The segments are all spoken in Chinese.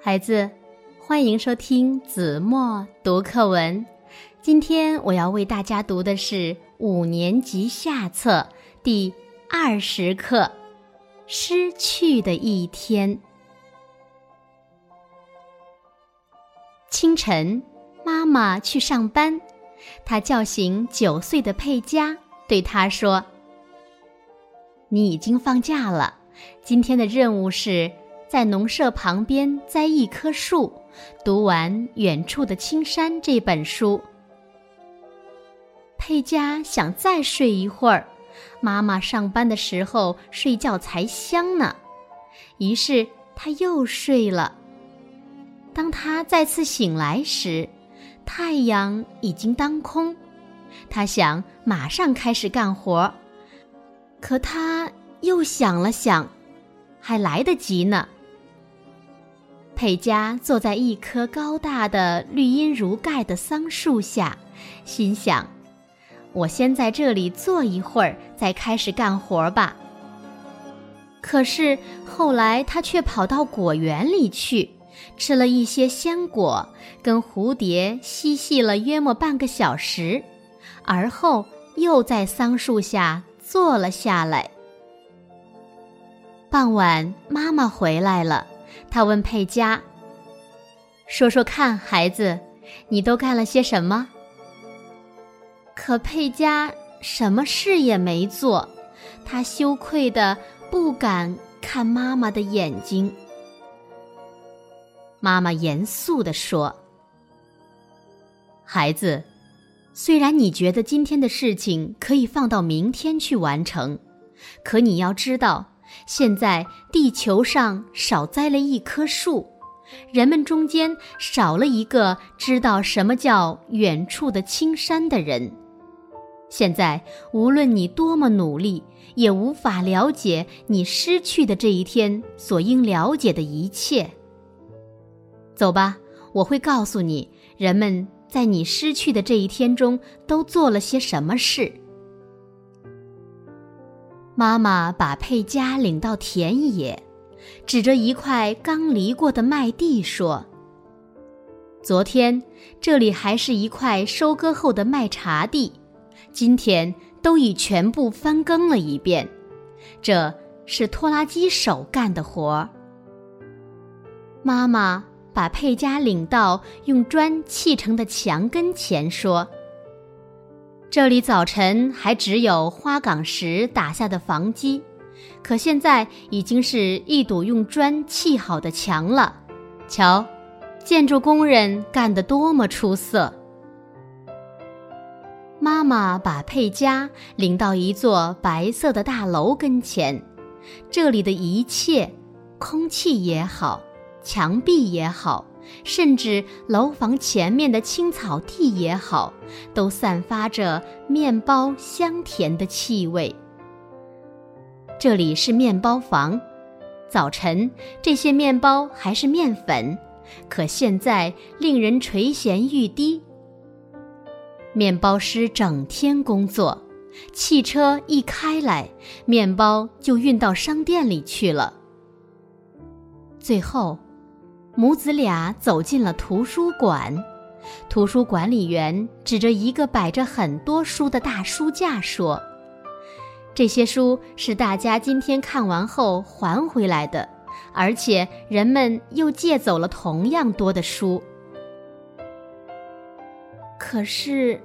孩子，欢迎收听子墨读课文。今天我要为大家读的是五年级下册第二十课《失去的一天》。清晨，妈妈去上班，她叫醒九岁的佩佳，对他说：“你已经放假了，今天的任务是。”在农舍旁边栽一棵树，读完《远处的青山》这本书。佩佳想再睡一会儿，妈妈上班的时候睡觉才香呢。于是他又睡了。当他再次醒来时，太阳已经当空。他想马上开始干活，可他又想了想，还来得及呢。佩佳坐在一棵高大的绿荫如盖的桑树下，心想：“我先在这里坐一会儿，再开始干活吧。”可是后来，他却跑到果园里去，吃了一些鲜果，跟蝴蝶嬉戏了约莫半个小时，而后又在桑树下坐了下来。傍晚，妈妈回来了。她问佩佳：“说说看，孩子，你都干了些什么？”可佩佳什么事也没做，她羞愧的不敢看妈妈的眼睛。妈妈严肃地说：“孩子，虽然你觉得今天的事情可以放到明天去完成，可你要知道。”现在地球上少栽了一棵树，人们中间少了一个知道什么叫远处的青山的人。现在无论你多么努力，也无法了解你失去的这一天所应了解的一切。走吧，我会告诉你，人们在你失去的这一天中都做了些什么事。妈妈把佩佳领到田野，指着一块刚犁过的麦地说：“昨天这里还是一块收割后的麦茬地，今天都已全部翻耕了一遍。这是拖拉机手干的活儿。”妈妈把佩佳领到用砖砌成的墙跟前说。这里早晨还只有花岗石打下的房基，可现在已经是一堵用砖砌好的墙了。瞧，建筑工人干得多么出色！妈妈把佩佳领到一座白色的大楼跟前，这里的一切，空气也好，墙壁也好。甚至楼房前面的青草地也好，都散发着面包香甜的气味。这里是面包房，早晨这些面包还是面粉，可现在令人垂涎欲滴。面包师整天工作，汽车一开来，面包就运到商店里去了。最后。母子俩走进了图书馆，图书管理员指着一个摆着很多书的大书架说：“这些书是大家今天看完后还回来的，而且人们又借走了同样多的书。可是，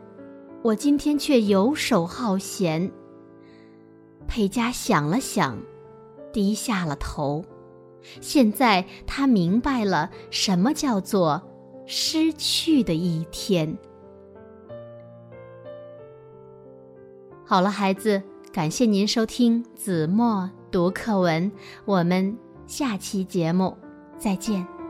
我今天却游手好闲。”佩佳想了想，低下了头。现在他明白了什么叫做失去的一天。好了，孩子，感谢您收听子墨读课文，我们下期节目再见。